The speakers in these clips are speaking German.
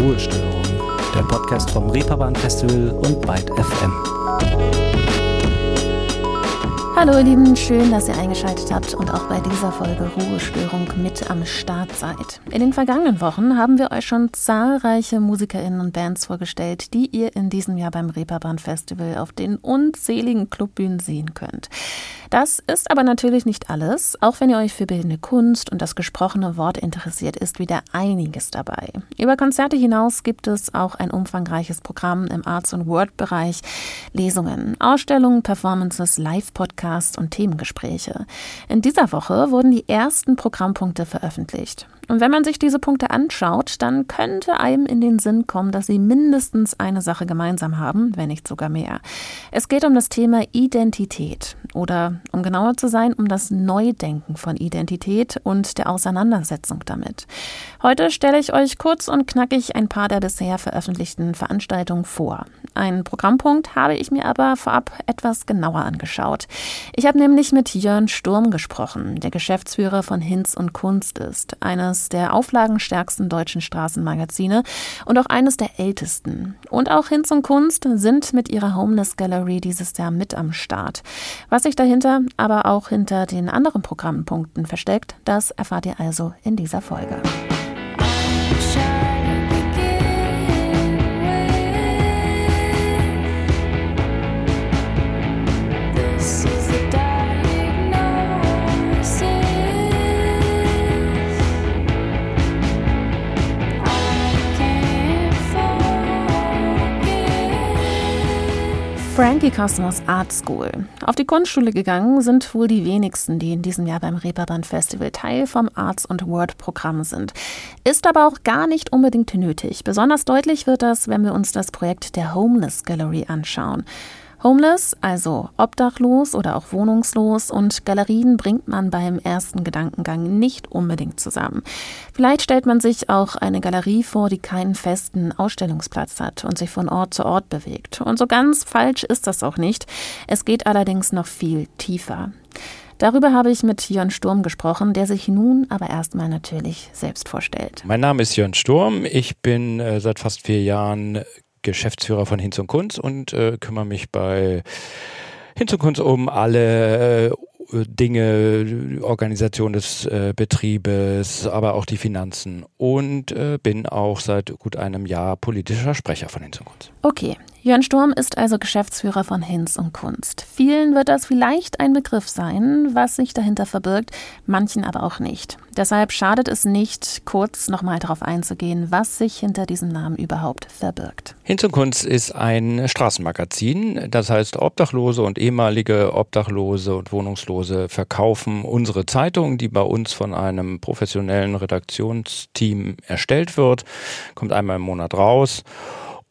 Ruhestörung, der Podcast vom Reeperbahn Festival und Byte FM. Hallo ihr Lieben, schön, dass ihr eingeschaltet habt und auch bei dieser Folge Ruhestörung mit am Start seid. In den vergangenen Wochen haben wir euch schon zahlreiche Musikerinnen und Bands vorgestellt, die ihr in diesem Jahr beim Reeperbahn Festival auf den unzähligen Clubbühnen sehen könnt. Das ist aber natürlich nicht alles. Auch wenn ihr euch für bildende Kunst und das gesprochene Wort interessiert, ist wieder einiges dabei. Über Konzerte hinaus gibt es auch ein umfangreiches Programm im Arts- und Word-Bereich, Lesungen, Ausstellungen, Performances, Live-Podcasts und Themengespräche. In dieser Woche wurden die ersten Programmpunkte veröffentlicht. Und wenn man sich diese Punkte anschaut, dann könnte einem in den Sinn kommen, dass sie mindestens eine Sache gemeinsam haben, wenn nicht sogar mehr. Es geht um das Thema Identität oder, um genauer zu sein, um das Neudenken von Identität und der Auseinandersetzung damit. Heute stelle ich euch kurz und knackig ein paar der bisher veröffentlichten Veranstaltungen vor. Einen Programmpunkt habe ich mir aber vorab etwas genauer angeschaut. Ich habe nämlich mit Jörn Sturm gesprochen, der Geschäftsführer von Hinz und Kunst ist, eines eines der auflagenstärksten deutschen Straßenmagazine und auch eines der ältesten. Und auch Hinz und Kunst sind mit ihrer Homeless Gallery dieses Jahr mit am Start. Was sich dahinter, aber auch hinter den anderen Programmpunkten versteckt, das erfahrt ihr also in dieser Folge. Frankie Cosmos Art School. Auf die Kunstschule gegangen sind wohl die wenigsten, die in diesem Jahr beim Reeperbahn Festival Teil vom Arts und Word Programm sind. Ist aber auch gar nicht unbedingt nötig. Besonders deutlich wird das, wenn wir uns das Projekt der Homeless Gallery anschauen. Homeless, also obdachlos oder auch wohnungslos und Galerien bringt man beim ersten Gedankengang nicht unbedingt zusammen. Vielleicht stellt man sich auch eine Galerie vor, die keinen festen Ausstellungsplatz hat und sich von Ort zu Ort bewegt. Und so ganz falsch ist das auch nicht. Es geht allerdings noch viel tiefer. Darüber habe ich mit Jörn Sturm gesprochen, der sich nun aber erstmal natürlich selbst vorstellt. Mein Name ist Jörn Sturm. Ich bin äh, seit fast vier Jahren Geschäftsführer von Hinz und Kunz und äh, kümmere mich bei Hinz und Kunz um alle äh, Dinge, Organisation des äh, Betriebes, aber auch die Finanzen und äh, bin auch seit gut einem Jahr politischer Sprecher von Hinz und Kunz. Okay, Jörn Sturm ist also Geschäftsführer von Hinz und Kunst. Vielen wird das vielleicht ein Begriff sein, was sich dahinter verbirgt, manchen aber auch nicht. Deshalb schadet es nicht, kurz nochmal darauf einzugehen, was sich hinter diesem Namen überhaupt verbirgt. Hinz und Kunst ist ein Straßenmagazin, das heißt Obdachlose und ehemalige Obdachlose und Wohnungslose verkaufen unsere Zeitung, die bei uns von einem professionellen Redaktionsteam erstellt wird, kommt einmal im Monat raus.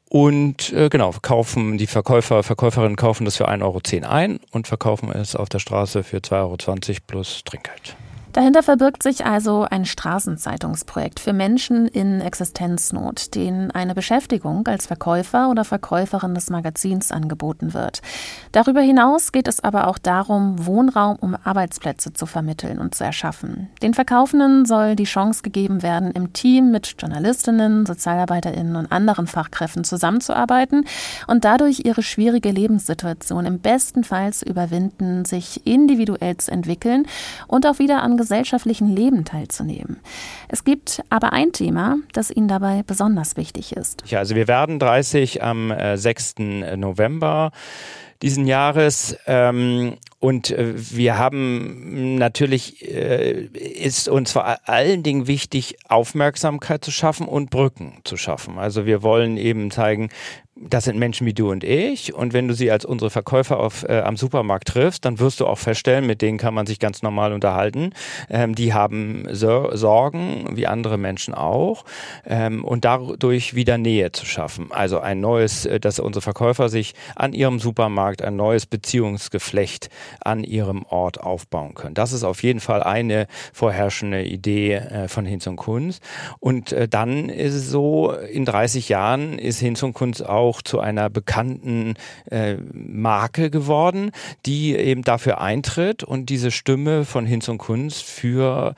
Und äh, genau, kaufen die Verkäufer, Verkäuferinnen kaufen das für 1,10 Euro ein und verkaufen es auf der Straße für 2,20 Euro plus Trinkgeld. Dahinter verbirgt sich also ein Straßenzeitungsprojekt für Menschen in Existenznot, denen eine Beschäftigung als Verkäufer oder Verkäuferin des Magazins angeboten wird. Darüber hinaus geht es aber auch darum, Wohnraum um Arbeitsplätze zu vermitteln und zu erschaffen. Den Verkaufenden soll die Chance gegeben werden, im Team mit Journalistinnen, Sozialarbeiterinnen und anderen Fachkräften zusammenzuarbeiten und dadurch ihre schwierige Lebenssituation im besten Fall zu überwinden, sich individuell zu entwickeln und auch wieder an gesellschaftlichen Leben teilzunehmen. Es gibt aber ein Thema, das Ihnen dabei besonders wichtig ist. Ja, also wir werden 30 am 6. Äh, November diesen Jahres. Ähm, und äh, wir haben natürlich, äh, ist uns vor allen Dingen wichtig, Aufmerksamkeit zu schaffen und Brücken zu schaffen. Also wir wollen eben zeigen, das sind Menschen wie du und ich. Und wenn du sie als unsere Verkäufer auf, äh, am Supermarkt triffst, dann wirst du auch feststellen, mit denen kann man sich ganz normal unterhalten. Ähm, die haben so Sorgen, wie andere Menschen auch. Ähm, und dadurch wieder Nähe zu schaffen. Also ein neues, äh, dass unsere Verkäufer sich an ihrem Supermarkt ein neues Beziehungsgeflecht an ihrem Ort aufbauen können. Das ist auf jeden Fall eine vorherrschende Idee äh, von Hinz und Kunz. Und äh, dann ist es so, in 30 Jahren ist Hinz und Kunz auch auch zu einer bekannten äh, Marke geworden, die eben dafür eintritt und diese Stimme von Hinz und Kunst für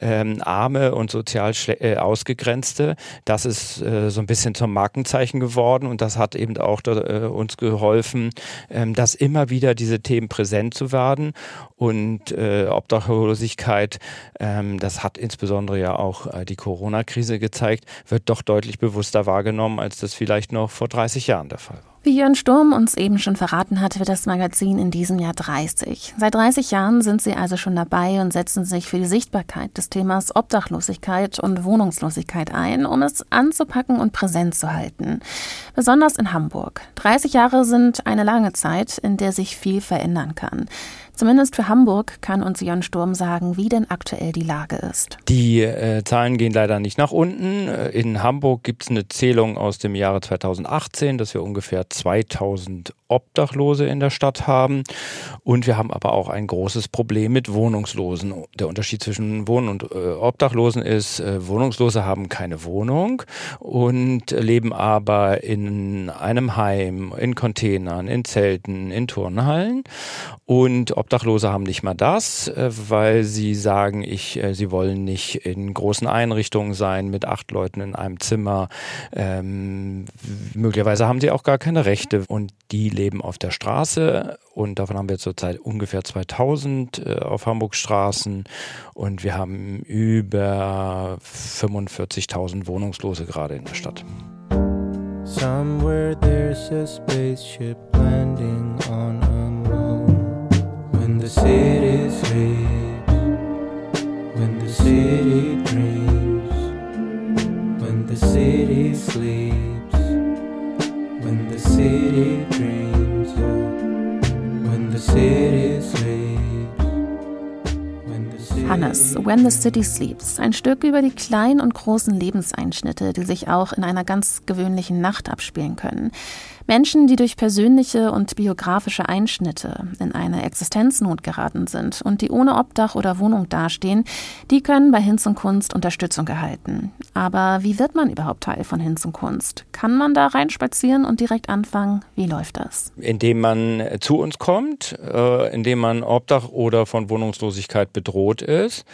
ähm, arme und sozial äh, ausgegrenzte, das ist äh, so ein bisschen zum Markenzeichen geworden und das hat eben auch da, äh, uns geholfen, ähm, dass immer wieder diese Themen präsent zu werden und äh, Obdachlosigkeit, ähm, das hat insbesondere ja auch äh, die Corona-Krise gezeigt, wird doch deutlich bewusster wahrgenommen, als das vielleicht noch vor 30 Jahren der Fall war. Wie Jörn Sturm uns eben schon verraten hat, wird das Magazin in diesem Jahr 30. Seit 30 Jahren sind Sie also schon dabei und setzen sich für die Sichtbarkeit des Themas Obdachlosigkeit und Wohnungslosigkeit ein, um es anzupacken und präsent zu halten. Besonders in Hamburg. 30 Jahre sind eine lange Zeit, in der sich viel verändern kann. Zumindest für Hamburg kann uns Jörn Sturm sagen, wie denn aktuell die Lage ist. Die äh, Zahlen gehen leider nicht nach unten. Äh, in Hamburg gibt es eine Zählung aus dem Jahre 2018, dass wir ungefähr 2000 Obdachlose in der Stadt haben. Und wir haben aber auch ein großes Problem mit Wohnungslosen. Der Unterschied zwischen Wohnen und äh, Obdachlosen ist, äh, Wohnungslose haben keine Wohnung und leben aber in einem Heim, in Containern, in Zelten, in Turnhallen. Und Obdachlose haben nicht mal das, äh, weil sie sagen, ich, äh, sie wollen nicht in großen Einrichtungen sein mit acht Leuten in einem Zimmer. Ähm, möglicherweise haben sie auch gar keine Rechte und die leben auf der Straße und davon haben wir zurzeit ungefähr 2000 äh, auf Hamburgs Straßen und wir haben über 45.000 Wohnungslose gerade in der Stadt. Somewhere there's a spaceship landing on a the city sleeps when the city dreams when the city sleeps when the city dreams when the city sleeps Hannes, When the City Sleeps, ein Stück über die kleinen und großen Lebenseinschnitte, die sich auch in einer ganz gewöhnlichen Nacht abspielen können. Menschen, die durch persönliche und biografische Einschnitte in eine Existenznot geraten sind und die ohne Obdach oder Wohnung dastehen, die können bei Hinz und Kunst Unterstützung erhalten. Aber wie wird man überhaupt Teil von Hinz und Kunst? Kann man da reinspazieren und direkt anfangen? Wie läuft das? Indem man zu uns kommt, äh, indem man Obdach oder von Wohnungslosigkeit bedroht ist.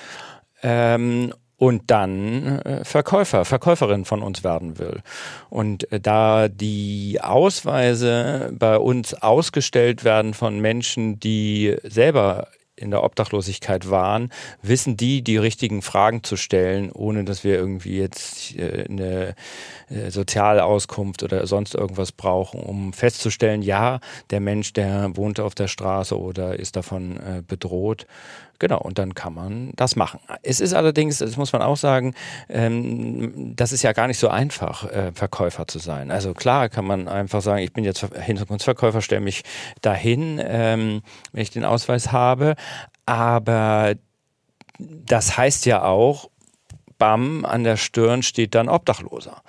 Ähm, und dann äh, Verkäufer, Verkäuferin von uns werden will. Und äh, da die Ausweise bei uns ausgestellt werden von Menschen, die selber in der Obdachlosigkeit waren, wissen die, die richtigen Fragen zu stellen, ohne dass wir irgendwie jetzt äh, eine soziale Auskunft oder sonst irgendwas brauchen, um festzustellen, ja, der Mensch, der wohnt auf der Straße oder ist davon bedroht. Genau, und dann kann man das machen. Es ist allerdings, das muss man auch sagen, ähm, das ist ja gar nicht so einfach, äh, Verkäufer zu sein. Also klar kann man einfach sagen, ich bin jetzt Hintergrundverkäufer, stelle mich dahin, ähm, wenn ich den Ausweis habe. Aber das heißt ja auch, bam, an der Stirn steht dann Obdachloser.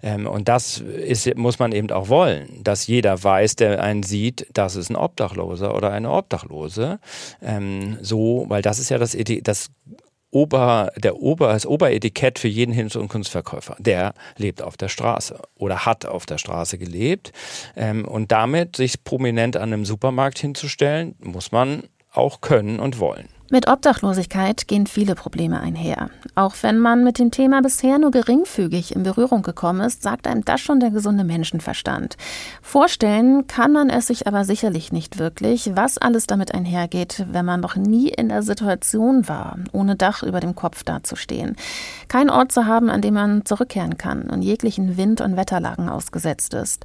Ähm, und das ist, muss man eben auch wollen, dass jeder weiß, der einen sieht, das ist ein Obdachloser oder eine Obdachlose. Ähm, so, weil das ist ja das, das Ober, der Ober, das Oberetikett für jeden Hinz- und Kunstverkäufer. Der lebt auf der Straße oder hat auf der Straße gelebt. Ähm, und damit sich prominent an einem Supermarkt hinzustellen, muss man auch können und wollen. Mit Obdachlosigkeit gehen viele Probleme einher. Auch wenn man mit dem Thema bisher nur geringfügig in Berührung gekommen ist, sagt einem das schon der gesunde Menschenverstand. Vorstellen kann man es sich aber sicherlich nicht wirklich, was alles damit einhergeht, wenn man noch nie in der Situation war, ohne Dach über dem Kopf dazustehen. Kein Ort zu haben, an dem man zurückkehren kann und jeglichen Wind- und Wetterlagen ausgesetzt ist.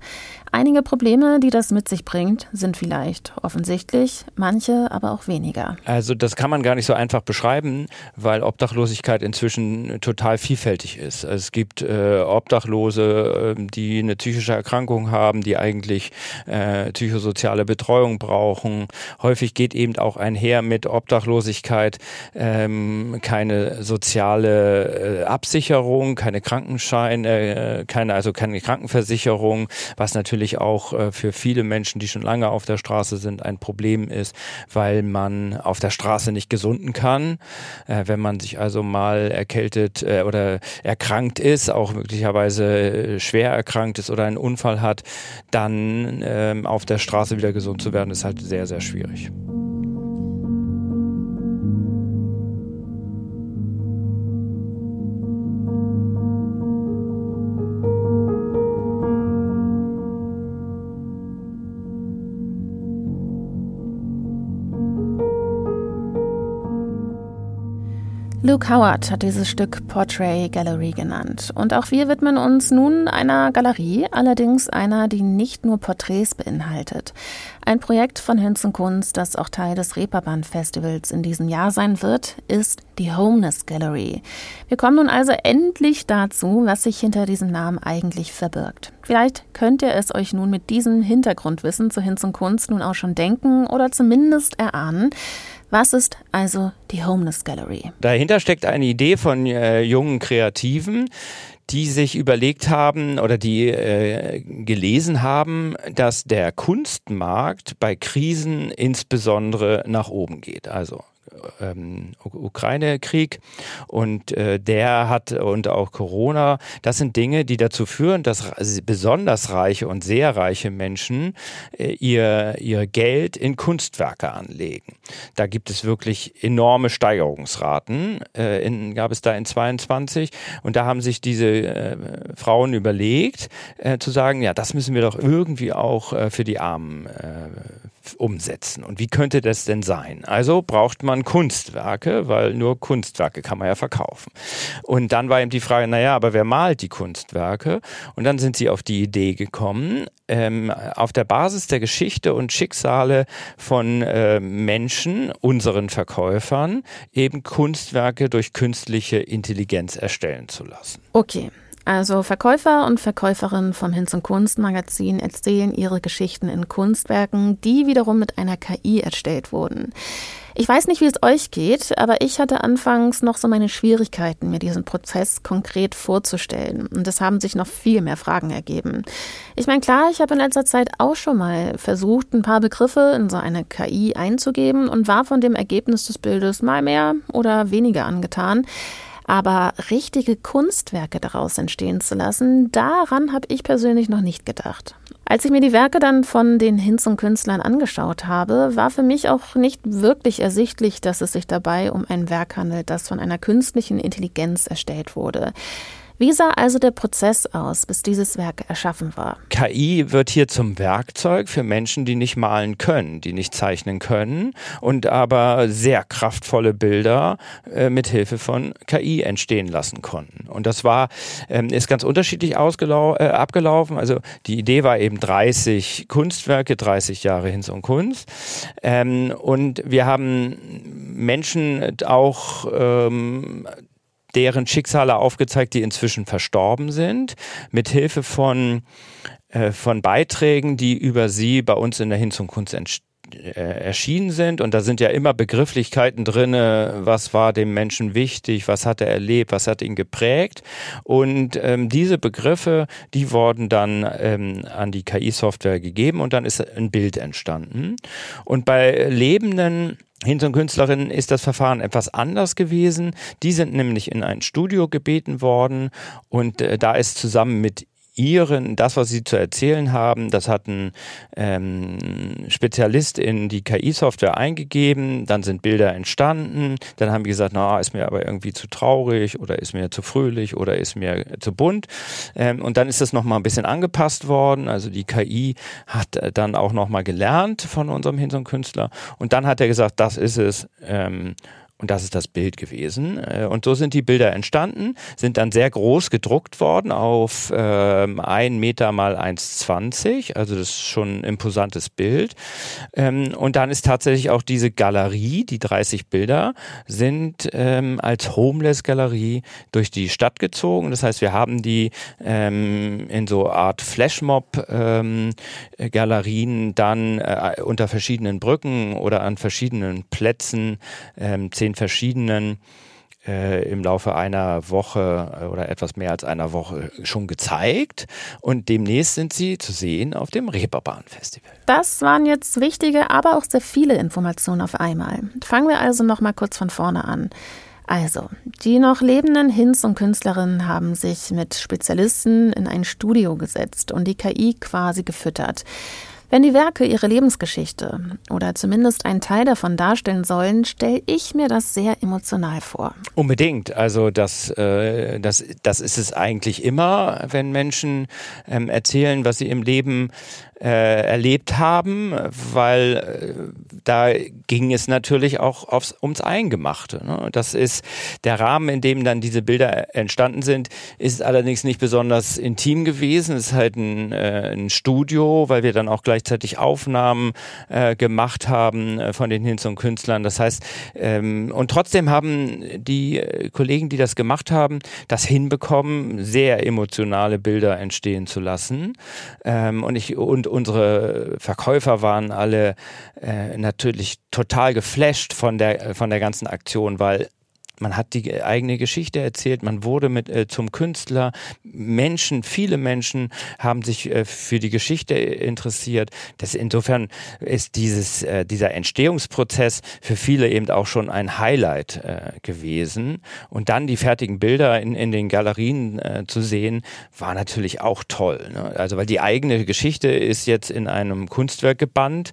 Einige Probleme, die das mit sich bringt, sind vielleicht offensichtlich, manche aber auch weniger. Also das kann man gar nicht so einfach beschreiben, weil Obdachlosigkeit inzwischen total vielfältig ist. Es gibt äh, Obdachlose, äh, die eine psychische Erkrankung haben, die eigentlich äh, psychosoziale Betreuung brauchen. Häufig geht eben auch einher mit Obdachlosigkeit ähm, keine soziale äh, Absicherung, keine Krankenscheine, äh, keine also keine Krankenversicherung, was natürlich auch äh, für viele Menschen, die schon lange auf der Straße sind, ein Problem ist, weil man auf der Straße nicht nicht gesunden kann. Äh, wenn man sich also mal erkältet äh, oder erkrankt ist, auch möglicherweise äh, schwer erkrankt ist oder einen Unfall hat, dann ähm, auf der Straße wieder gesund zu werden, ist halt sehr, sehr schwierig. Luke Howard hat dieses Stück Portrait Gallery genannt. Und auch wir widmen uns nun einer Galerie, allerdings einer, die nicht nur Porträts beinhaltet. Ein Projekt von Hinz Kunst, das auch Teil des Reeperbahn Festivals in diesem Jahr sein wird, ist die Homeless Gallery. Wir kommen nun also endlich dazu, was sich hinter diesem Namen eigentlich verbirgt. Vielleicht könnt ihr es euch nun mit diesem Hintergrundwissen zu Hinz Kunst nun auch schon denken oder zumindest erahnen. Was ist also die Homeless Gallery? Dahinter steckt eine Idee von äh, jungen Kreativen, die sich überlegt haben oder die äh, gelesen haben, dass der Kunstmarkt bei Krisen insbesondere nach oben geht. Also ähm, Ukraine-Krieg. Und äh, der hat und auch Corona, das sind Dinge, die dazu führen, dass besonders reiche und sehr reiche Menschen äh, ihr, ihr Geld in Kunstwerke anlegen. Da gibt es wirklich enorme Steigerungsraten, äh, in, gab es da in 22 und da haben sich diese äh, Frauen überlegt, äh, zu sagen, ja, das müssen wir doch irgendwie auch äh, für die Armen umsetzen. Und wie könnte das denn sein? Also braucht man Kunstwerke, weil nur Kunstwerke kann man ja verkaufen. Und dann war eben die Frage, naja, aber wer malt die Kunstwerke? Und dann sind sie auf die Idee gekommen, ähm, auf der Basis der Geschichte und Schicksale von äh, Menschen, unseren Verkäufern, eben Kunstwerke durch künstliche Intelligenz erstellen zu lassen. Okay. Also Verkäufer und Verkäuferinnen vom Hinz- und Kunstmagazin erzählen ihre Geschichten in Kunstwerken, die wiederum mit einer KI erstellt wurden. Ich weiß nicht, wie es euch geht, aber ich hatte anfangs noch so meine Schwierigkeiten, mir diesen Prozess konkret vorzustellen. Und es haben sich noch viel mehr Fragen ergeben. Ich meine, klar, ich habe in letzter Zeit auch schon mal versucht, ein paar Begriffe in so eine KI einzugeben und war von dem Ergebnis des Bildes mal mehr oder weniger angetan. Aber richtige Kunstwerke daraus entstehen zu lassen, daran habe ich persönlich noch nicht gedacht. Als ich mir die Werke dann von den Hinz-Künstlern angeschaut habe, war für mich auch nicht wirklich ersichtlich, dass es sich dabei um ein Werk handelt, das von einer künstlichen Intelligenz erstellt wurde. Wie sah also der Prozess aus, bis dieses Werk erschaffen war? KI wird hier zum Werkzeug für Menschen, die nicht malen können, die nicht zeichnen können und aber sehr kraftvolle Bilder äh, mit Hilfe von KI entstehen lassen konnten. Und das war ähm, ist ganz unterschiedlich äh, abgelaufen. Also die Idee war eben 30 Kunstwerke, 30 Jahre Hinz und Kunst. Ähm, und wir haben Menschen auch ähm, deren Schicksale aufgezeigt, die inzwischen verstorben sind, mit Hilfe von, äh, von Beiträgen, die über sie bei uns in der Hinz und Kunst entstehen äh, erschienen sind. Und da sind ja immer Begrifflichkeiten drin, was war dem Menschen wichtig, was hat er erlebt, was hat ihn geprägt. Und ähm, diese Begriffe, die wurden dann ähm, an die KI-Software gegeben und dann ist ein Bild entstanden. Und bei lebenden Hinz- und Künstlerinnen ist das Verfahren etwas anders gewesen. Die sind nämlich in ein Studio gebeten worden und äh, da ist zusammen mit ihren, das, was sie zu erzählen haben, das hat ein ähm, Spezialist in die KI-Software eingegeben, dann sind Bilder entstanden, dann haben die gesagt, na, ist mir aber irgendwie zu traurig oder ist mir zu fröhlich oder ist mir zu bunt. Ähm, und dann ist das nochmal ein bisschen angepasst worden. Also die KI hat äh, dann auch nochmal gelernt von unserem Hintergrundkünstler und dann hat er gesagt, das ist es. Ähm, und das ist das Bild gewesen. Äh, und so sind die Bilder entstanden, sind dann sehr groß gedruckt worden auf ähm, 1 Meter mal 1,20. Also das ist schon ein imposantes Bild. Ähm, und dann ist tatsächlich auch diese Galerie, die 30 Bilder, sind ähm, als Homeless-Galerie durch die Stadt gezogen. Das heißt, wir haben die ähm, in so Art Flashmob-Galerien ähm, dann äh, unter verschiedenen Brücken oder an verschiedenen Plätzen ähm, zehn verschiedenen äh, im Laufe einer Woche äh, oder etwas mehr als einer Woche schon gezeigt und demnächst sind sie zu sehen auf dem Reeperbahn Festival. Das waren jetzt wichtige, aber auch sehr viele Informationen auf einmal. Fangen wir also noch mal kurz von vorne an. Also, die noch lebenden Hinz und Künstlerinnen haben sich mit Spezialisten in ein Studio gesetzt und die KI quasi gefüttert. Wenn die Werke ihre Lebensgeschichte oder zumindest einen Teil davon darstellen sollen, stelle ich mir das sehr emotional vor. Unbedingt. Also das, äh, das, das ist es eigentlich immer, wenn Menschen ähm, erzählen, was sie im Leben äh, erlebt haben, weil äh, da ging es natürlich auch aufs, ums Eingemachte. Ne? Das ist der Rahmen, in dem dann diese Bilder entstanden sind, ist allerdings nicht besonders intim gewesen. Es ist halt ein, äh, ein Studio, weil wir dann auch gleichzeitig Aufnahmen äh, gemacht haben äh, von den Hinz und Künstlern. Das heißt, ähm, und trotzdem haben die äh, Kollegen, die das gemacht haben, das hinbekommen, sehr emotionale Bilder entstehen zu lassen. Ähm, und ich und unsere Verkäufer waren alle äh, natürlich total geflasht von der, von der ganzen Aktion, weil man hat die eigene Geschichte erzählt, man wurde mit äh, zum Künstler. Menschen, viele Menschen haben sich äh, für die Geschichte interessiert. Das insofern ist dieses äh, dieser Entstehungsprozess für viele eben auch schon ein Highlight äh, gewesen. Und dann die fertigen Bilder in, in den Galerien äh, zu sehen, war natürlich auch toll. Ne? Also weil die eigene Geschichte ist jetzt in einem Kunstwerk gebannt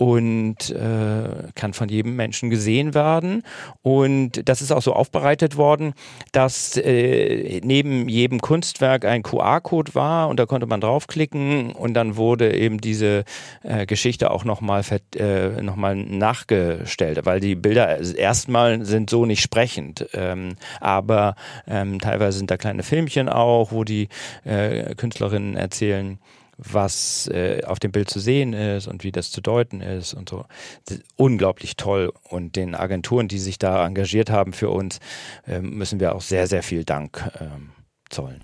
und äh, kann von jedem Menschen gesehen werden. Und das ist auch so aufbereitet worden, dass äh, neben jedem Kunstwerk ein QR-Code war und da konnte man draufklicken und dann wurde eben diese äh, Geschichte auch nochmal äh, noch nachgestellt, weil die Bilder erstmal sind so nicht sprechend, ähm, aber ähm, teilweise sind da kleine Filmchen auch, wo die äh, Künstlerinnen erzählen, was äh, auf dem Bild zu sehen ist und wie das zu deuten ist und so. unglaublich toll. Und den Agenturen, die sich da engagiert haben für uns, äh, müssen wir auch sehr, sehr viel Dank äh, zollen.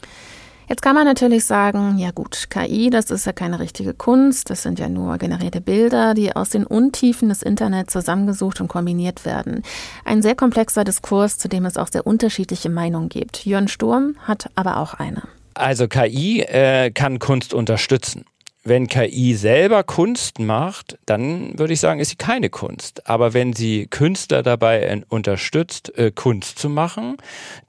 Jetzt kann man natürlich sagen, ja gut, KI, das ist ja keine richtige Kunst, das sind ja nur generierte Bilder, die aus den Untiefen des Internets zusammengesucht und kombiniert werden. Ein sehr komplexer Diskurs, zu dem es auch sehr unterschiedliche Meinungen gibt. Jörn Sturm hat aber auch eine. Also KI äh, kann Kunst unterstützen. Wenn KI selber Kunst macht, dann würde ich sagen, ist sie keine Kunst. Aber wenn sie Künstler dabei unterstützt, äh, Kunst zu machen,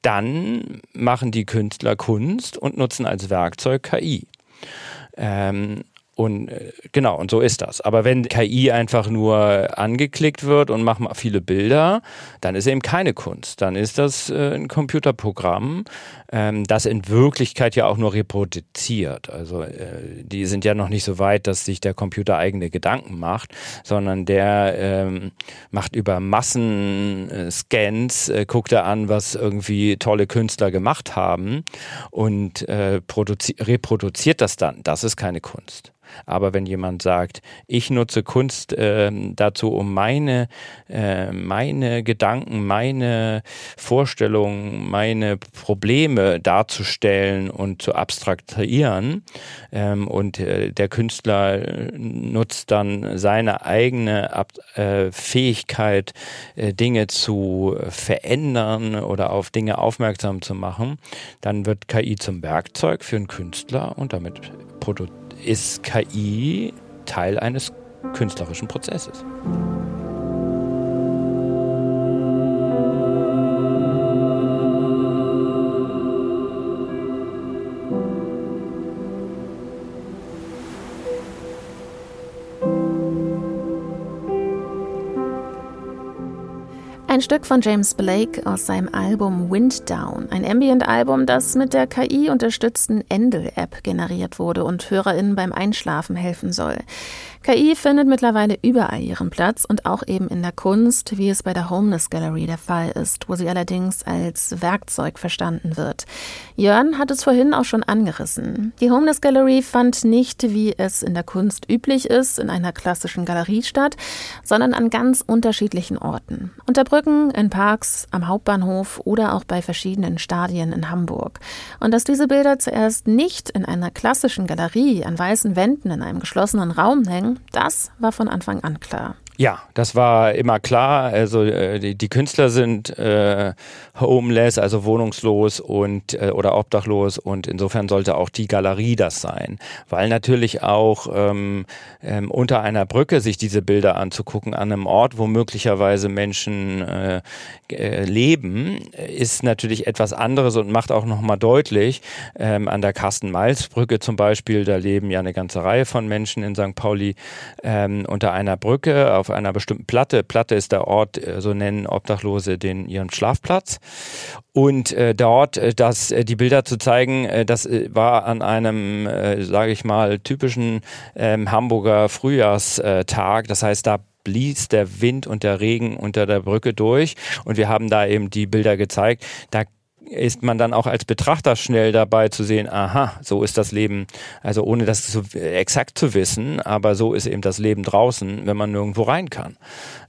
dann machen die Künstler Kunst und nutzen als Werkzeug KI. Ähm, und äh, genau, und so ist das. Aber wenn KI einfach nur angeklickt wird und macht mal viele Bilder, dann ist eben keine Kunst. Dann ist das äh, ein Computerprogramm, ähm, das in Wirklichkeit ja auch nur reproduziert. Also äh, die sind ja noch nicht so weit, dass sich der Computer eigene Gedanken macht, sondern der ähm, macht über Massenscans, äh, guckt er an, was irgendwie tolle Künstler gemacht haben und äh, reproduziert das dann. Das ist keine Kunst. Aber wenn jemand sagt, ich nutze Kunst äh, dazu, um meine, äh, meine Gedanken, meine Vorstellungen, meine Probleme darzustellen und zu abstrahieren ähm, und äh, der Künstler nutzt dann seine eigene Ab äh, Fähigkeit, äh, Dinge zu verändern oder auf Dinge aufmerksam zu machen, dann wird KI zum Werkzeug für einen Künstler und damit ist KI Teil eines künstlerischen Prozesses. Ein Stück von James Blake aus seinem Album Wind Down, ein Ambient-Album, das mit der KI-unterstützten Endel-App generiert wurde und HörerInnen beim Einschlafen helfen soll. KI findet mittlerweile überall ihren Platz und auch eben in der Kunst, wie es bei der Homeless Gallery der Fall ist, wo sie allerdings als Werkzeug verstanden wird. Jörn hat es vorhin auch schon angerissen. Die Homeless Gallery fand nicht, wie es in der Kunst üblich ist, in einer klassischen Galerie statt, sondern an ganz unterschiedlichen Orten. Unter Brücken, in Parks, am Hauptbahnhof oder auch bei verschiedenen Stadien in Hamburg. Und dass diese Bilder zuerst nicht in einer klassischen Galerie an weißen Wänden in einem geschlossenen Raum hängen, das war von Anfang an klar. Ja, das war immer klar. Also äh, die, die Künstler sind äh, homeless, also wohnungslos und äh, oder obdachlos und insofern sollte auch die Galerie das sein, weil natürlich auch ähm, ähm, unter einer Brücke sich diese Bilder anzugucken an einem Ort, wo möglicherweise Menschen äh, äh, leben, ist natürlich etwas anderes und macht auch noch mal deutlich ähm, an der Carsten-Miles-Brücke zum Beispiel, da leben ja eine ganze Reihe von Menschen in St. Pauli ähm, unter einer Brücke auf auf einer bestimmten Platte. Platte ist der Ort, äh, so nennen Obdachlose den ihren Schlafplatz. Und äh, dort, äh, das, äh, die Bilder zu zeigen, das war an einem, äh, sage ich mal, typischen ähm, Hamburger Frühjahrstag. Das heißt, da blies der Wind und der Regen unter der Brücke durch und wir haben da eben die Bilder gezeigt. Da ist man dann auch als Betrachter schnell dabei zu sehen, aha, so ist das Leben, also ohne das so exakt zu wissen, aber so ist eben das Leben draußen, wenn man nirgendwo rein kann.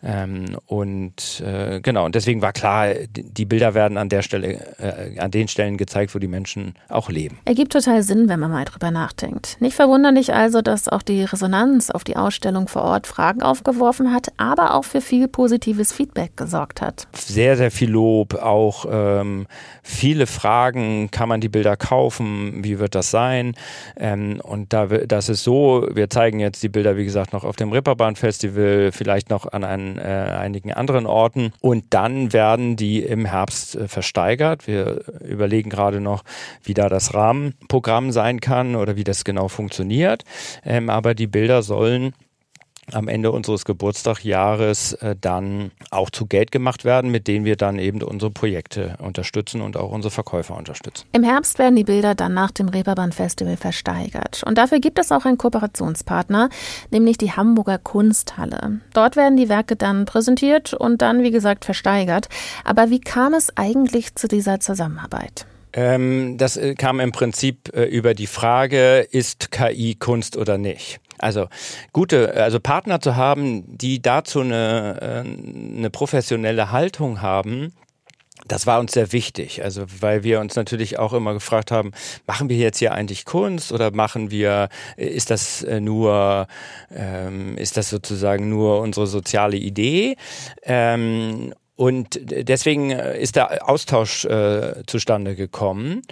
Ähm, und äh, genau, und deswegen war klar, die Bilder werden an der Stelle, äh, an den Stellen gezeigt, wo die Menschen auch leben. Ergibt total Sinn, wenn man mal drüber nachdenkt. Nicht verwunderlich also, dass auch die Resonanz auf die Ausstellung vor Ort Fragen aufgeworfen hat, aber auch für viel positives Feedback gesorgt hat. Sehr, sehr viel Lob, auch ähm, viele Fragen, kann man die Bilder kaufen, wie wird das sein? Ähm, und da, das ist so, wir zeigen jetzt die Bilder, wie gesagt, noch auf dem Ripperbahn Festival, vielleicht noch an einen, äh, einigen anderen Orten. Und dann werden die im Herbst äh, versteigert. Wir überlegen gerade noch, wie da das Rahmenprogramm sein kann oder wie das genau funktioniert. Ähm, aber die Bilder sollen am Ende unseres Geburtstagsjahres äh, dann auch zu Geld gemacht werden, mit denen wir dann eben unsere Projekte unterstützen und auch unsere Verkäufer unterstützen. Im Herbst werden die Bilder dann nach dem Reeperbahn Festival versteigert. Und dafür gibt es auch einen Kooperationspartner, nämlich die Hamburger Kunsthalle. Dort werden die Werke dann präsentiert und dann, wie gesagt, versteigert. Aber wie kam es eigentlich zu dieser Zusammenarbeit? Ähm, das äh, kam im Prinzip äh, über die Frage, ist KI Kunst oder nicht? Also gute, also Partner zu haben, die dazu eine, äh, eine professionelle Haltung haben, das war uns sehr wichtig, also weil wir uns natürlich auch immer gefragt haben, machen wir jetzt hier eigentlich Kunst oder machen wir, ist das äh, nur, ähm, ist das sozusagen nur unsere soziale Idee? Ähm, und deswegen äh, ist der Austausch äh, zustande gekommen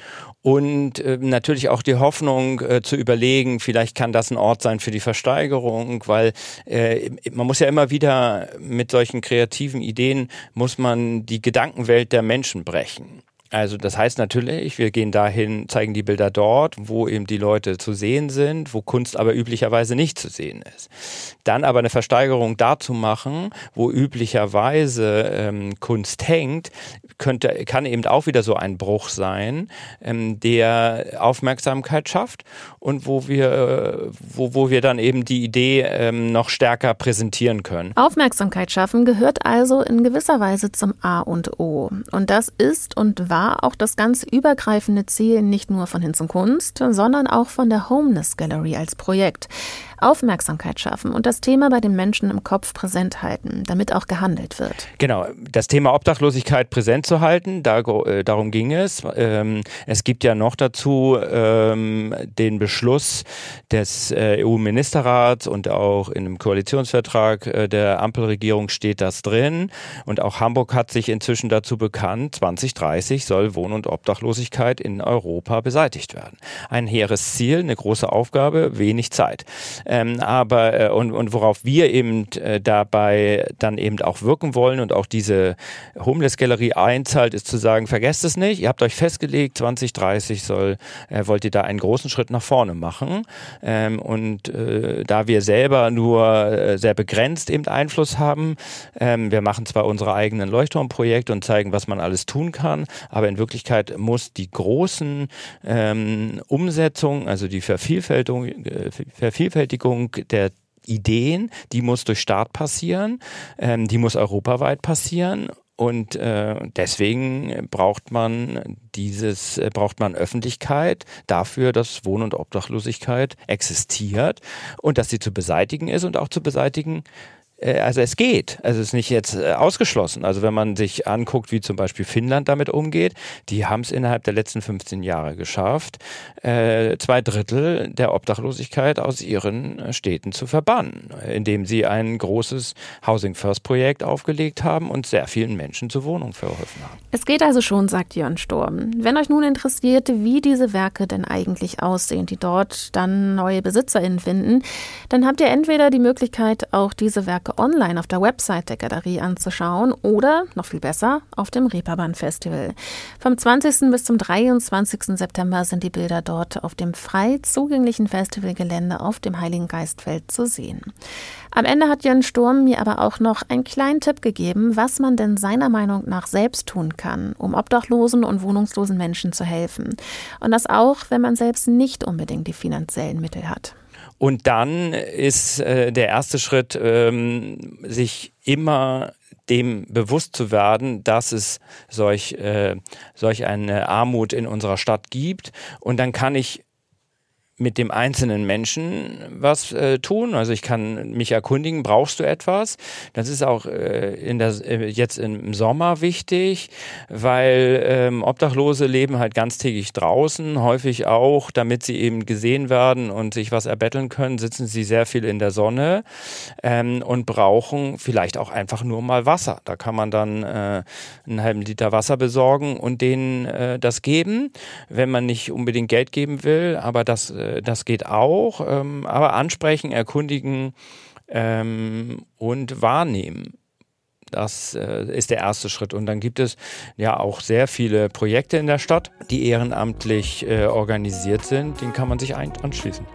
und äh, natürlich auch die Hoffnung äh, zu überlegen, vielleicht kann das ein Ort sein für die Versteigerung, weil äh, man muss ja immer wieder mit solchen kreativen Ideen muss man die Gedankenwelt der Menschen brechen. Also das heißt natürlich, wir gehen dahin, zeigen die Bilder dort, wo eben die Leute zu sehen sind, wo Kunst aber üblicherweise nicht zu sehen ist. Dann aber eine Versteigerung dazu machen, wo üblicherweise ähm, Kunst hängt, könnte, kann eben auch wieder so ein Bruch sein, ähm, der Aufmerksamkeit schafft und wo wir, äh, wo, wo wir dann eben die Idee ähm, noch stärker präsentieren können. Aufmerksamkeit schaffen gehört also in gewisser Weise zum A und O. Und das ist und war auch das ganz übergreifende Ziel nicht nur von Hinz und Kunst, sondern auch von der Homeless Gallery als Projekt. Aufmerksamkeit schaffen und das Thema bei den Menschen im Kopf präsent halten, damit auch gehandelt wird. Genau, das Thema Obdachlosigkeit präsent zu halten, da, äh, darum ging es. Ähm, es gibt ja noch dazu ähm, den Beschluss des äh, EU-Ministerrats und auch in dem Koalitionsvertrag äh, der Ampelregierung steht das drin. Und auch Hamburg hat sich inzwischen dazu bekannt, 2030 soll Wohn- und Obdachlosigkeit in Europa beseitigt werden. Ein hehres Ziel, eine große Aufgabe, wenig Zeit. Ähm, aber äh, und, und worauf wir eben äh, dabei dann eben auch wirken wollen und auch diese Homeless Galerie einzahlt, ist zu sagen, vergesst es nicht, ihr habt euch festgelegt, 2030 soll, äh, wollt ihr da einen großen Schritt nach vorne machen. Ähm, und äh, da wir selber nur äh, sehr begrenzt eben Einfluss haben, ähm, wir machen zwar unsere eigenen Leuchtturmprojekte und zeigen, was man alles tun kann, aber in Wirklichkeit muss die großen ähm, Umsetzungen, also die Vervielfältigung, äh, Vervielfältigung Vervielfältigung der Ideen, die muss durch Staat passieren, ähm, die muss europaweit passieren. Und äh, deswegen braucht man dieses, äh, braucht man Öffentlichkeit dafür, dass Wohn- und Obdachlosigkeit existiert und dass sie zu beseitigen ist und auch zu beseitigen also es geht. Also es ist nicht jetzt äh, ausgeschlossen. Also wenn man sich anguckt, wie zum Beispiel Finnland damit umgeht, die haben es innerhalb der letzten 15 Jahre geschafft, äh, zwei Drittel der Obdachlosigkeit aus ihren Städten zu verbannen, indem sie ein großes Housing First Projekt aufgelegt haben und sehr vielen Menschen zur Wohnung verholfen haben. Es geht also schon, sagt Jörn Sturm. Wenn euch nun interessiert, wie diese Werke denn eigentlich aussehen, die dort dann neue BesitzerInnen finden, dann habt ihr entweder die Möglichkeit, auch diese Werke Werke online auf der Website der Galerie anzuschauen oder, noch viel besser, auf dem Reeperbahn Festival. Vom 20. bis zum 23. September sind die Bilder dort auf dem frei zugänglichen Festivalgelände auf dem Heiligen Geistfeld zu sehen. Am Ende hat Jörn Sturm mir aber auch noch einen kleinen Tipp gegeben, was man denn seiner Meinung nach selbst tun kann, um obdachlosen und wohnungslosen Menschen zu helfen. Und das auch, wenn man selbst nicht unbedingt die finanziellen Mittel hat. Und dann ist äh, der erste Schritt, ähm, sich immer dem bewusst zu werden, dass es solch, äh, solch eine Armut in unserer Stadt gibt. Und dann kann ich mit dem einzelnen Menschen was äh, tun. Also ich kann mich erkundigen, brauchst du etwas? Das ist auch äh, in der, äh, jetzt im Sommer wichtig, weil ähm, Obdachlose leben halt ganztägig draußen, häufig auch, damit sie eben gesehen werden und sich was erbetteln können, sitzen sie sehr viel in der Sonne ähm, und brauchen vielleicht auch einfach nur mal Wasser. Da kann man dann äh, einen halben Liter Wasser besorgen und denen äh, das geben, wenn man nicht unbedingt Geld geben will, aber das äh, das geht auch, ähm, aber ansprechen, erkundigen ähm, und wahrnehmen. Das äh, ist der erste Schritt. Und dann gibt es ja auch sehr viele Projekte in der Stadt, die ehrenamtlich äh, organisiert sind. Den kann man sich anschließen.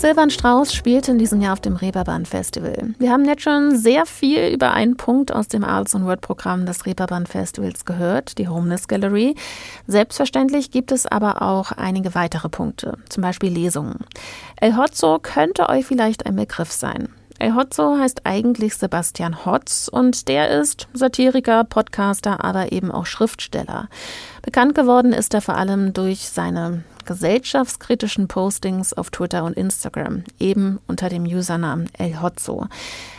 Silvan Strauß spielte in diesem Jahr auf dem Reeperbahn Festival. Wir haben jetzt schon sehr viel über einen Punkt aus dem Arts und Word Programm des Reeperbahn Festivals gehört, die Homeless Gallery. Selbstverständlich gibt es aber auch einige weitere Punkte, zum Beispiel Lesungen. El Hotzo könnte euch vielleicht ein Begriff sein. El Hotzo heißt eigentlich Sebastian Hotz und der ist Satiriker, Podcaster, aber eben auch Schriftsteller. Bekannt geworden ist er vor allem durch seine gesellschaftskritischen Postings auf Twitter und Instagram, eben unter dem Usernamen El Hotzo.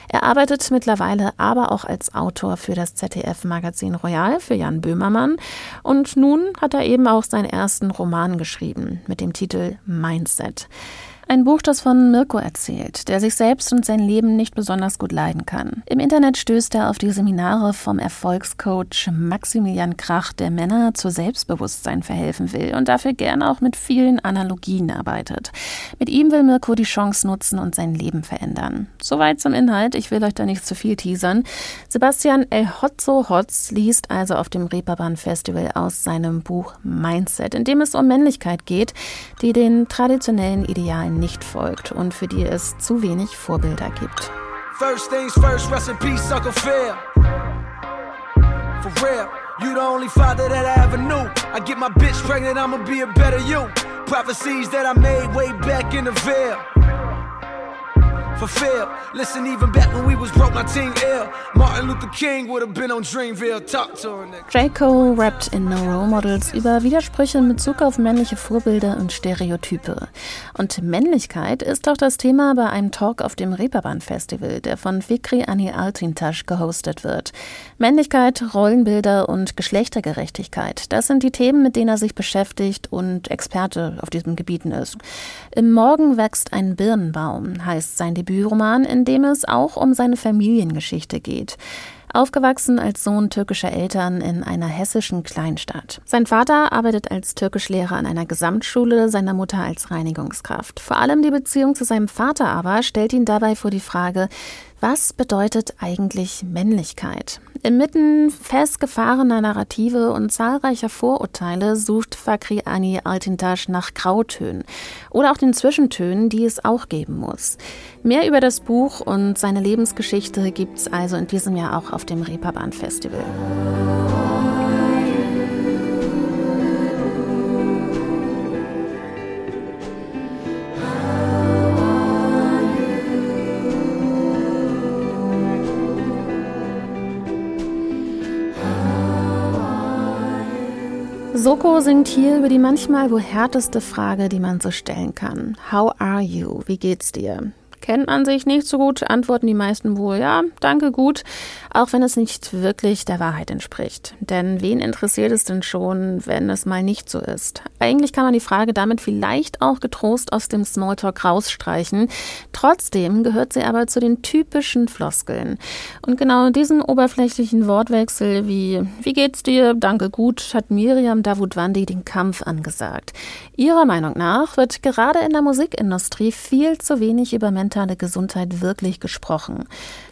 Er arbeitet mittlerweile aber auch als Autor für das ZDF-Magazin Royal für Jan Böhmermann und nun hat er eben auch seinen ersten Roman geschrieben mit dem Titel Mindset. Ein Buch, das von Mirko erzählt, der sich selbst und sein Leben nicht besonders gut leiden kann. Im Internet stößt er auf die Seminare vom Erfolgscoach Maximilian Krach, der Männer zu Selbstbewusstsein verhelfen will und dafür gerne auch mit vielen Analogien arbeitet. Mit ihm will Mirko die Chance nutzen und sein Leben verändern. Soweit zum Inhalt, ich will euch da nicht zu viel teasern. Sebastian El Hotzo Hotz liest also auf dem Reeperbahn Festival aus seinem Buch Mindset, in dem es um Männlichkeit geht, die den traditionellen Idealen nicht folgt und für die es zu wenig Vorbilder gibt. First things first, rest in peace, Uncle Phil. For real, you the only father that I ever knew. I get my bitch pregnant, I'ma be a better you. Prophecies that I made way back in the veil fulfilled. Listen, even back when we was broke, my team ill. Martin Luther King would have been on Dreamville. Talk to. Cole rappt in No Role Models über Widersprüche in Bezug auf männliche Vorbilder und Stereotype. Und Männlichkeit ist auch das Thema bei einem Talk auf dem Reeperbahn Festival, der von Fikri Ani Altintasch gehostet wird. Männlichkeit, Rollenbilder und Geschlechtergerechtigkeit, das sind die Themen, mit denen er sich beschäftigt und Experte auf diesen Gebieten ist. Im Morgen wächst ein Birnenbaum, heißt sein Debüt Debütroman, in dem es auch um seine Familiengeschichte geht. Aufgewachsen als Sohn türkischer Eltern in einer hessischen Kleinstadt. Sein Vater arbeitet als Türkischlehrer an einer Gesamtschule, seine Mutter als Reinigungskraft. Vor allem die Beziehung zu seinem Vater aber stellt ihn dabei vor die Frage, was bedeutet eigentlich Männlichkeit? Inmitten festgefahrener Narrative und zahlreicher Vorurteile sucht Fakri Ani Altintasch nach Grautönen oder auch den Zwischentönen, die es auch geben muss. Mehr über das Buch und seine Lebensgeschichte gibt's also in diesem Jahr auch auf dem Reeperbahn Festival. Soko singt hier über die manchmal wohl härteste Frage, die man so stellen kann. How are you? Wie geht's dir? Kennt man sich nicht so gut, antworten die meisten wohl, ja, danke gut, auch wenn es nicht wirklich der Wahrheit entspricht. Denn wen interessiert es denn schon, wenn es mal nicht so ist? Eigentlich kann man die Frage damit vielleicht auch getrost aus dem Smalltalk rausstreichen. Trotzdem gehört sie aber zu den typischen Floskeln. Und genau diesen oberflächlichen Wortwechsel wie Wie geht's dir? Danke gut, hat Miriam Davutwandi den Kampf angesagt. Ihrer Meinung nach wird gerade in der Musikindustrie viel zu wenig über mentale Gesundheit wirklich gesprochen.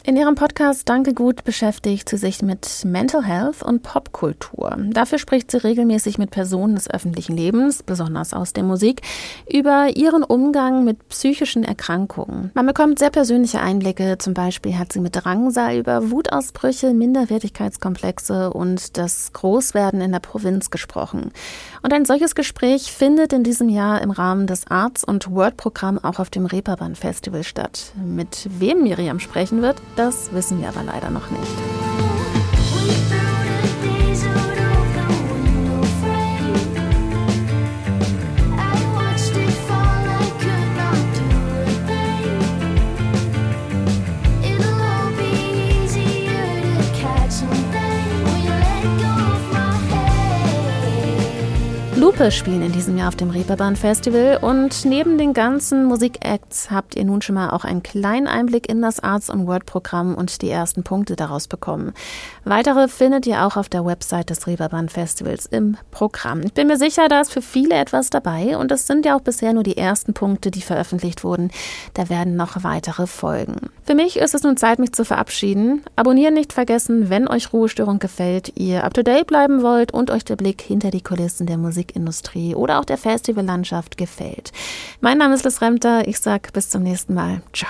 In ihrem Podcast Danke gut beschäftigt sie sich mit Mental Health und Popkultur. Dafür spricht sie regelmäßig mit Personen des öffentlichen Lebens, besonders aus der Musik, über ihren Umgang mit psychischen Erkrankungen. Man bekommt sehr persönliche Einblicke. Zum Beispiel hat sie mit Drangsal über Wutausbrüche, Minderwertigkeitskomplexe und das Großwerden in der Provinz gesprochen. Und ein solches Gespräch findet in diesem Jahr im Rahmen des Arts- und Word-Programm auch auf dem Reeperbahn Festival statt. Mit wem Miriam sprechen wird, das wissen wir aber leider noch nicht. Lupe spielen in diesem Jahr auf dem Reeperbahn Festival und neben den ganzen Musikacts habt ihr nun schon mal auch einen kleinen Einblick in das Arts- und Word-Programm und die ersten Punkte daraus bekommen. Weitere findet ihr auch auf der Website des Reeperbahn Festivals im Programm. Ich bin mir sicher, da ist für viele etwas dabei und es sind ja auch bisher nur die ersten Punkte, die veröffentlicht wurden. Da werden noch weitere folgen. Für mich ist es nun Zeit, mich zu verabschieden. Abonnieren nicht vergessen, wenn euch Ruhestörung gefällt, ihr up to date bleiben wollt und euch der Blick hinter die Kulissen der Musik Musikindustrie oder auch der Festivallandschaft gefällt. Mein Name ist Liz Remter. Ich sage bis zum nächsten Mal. Ciao.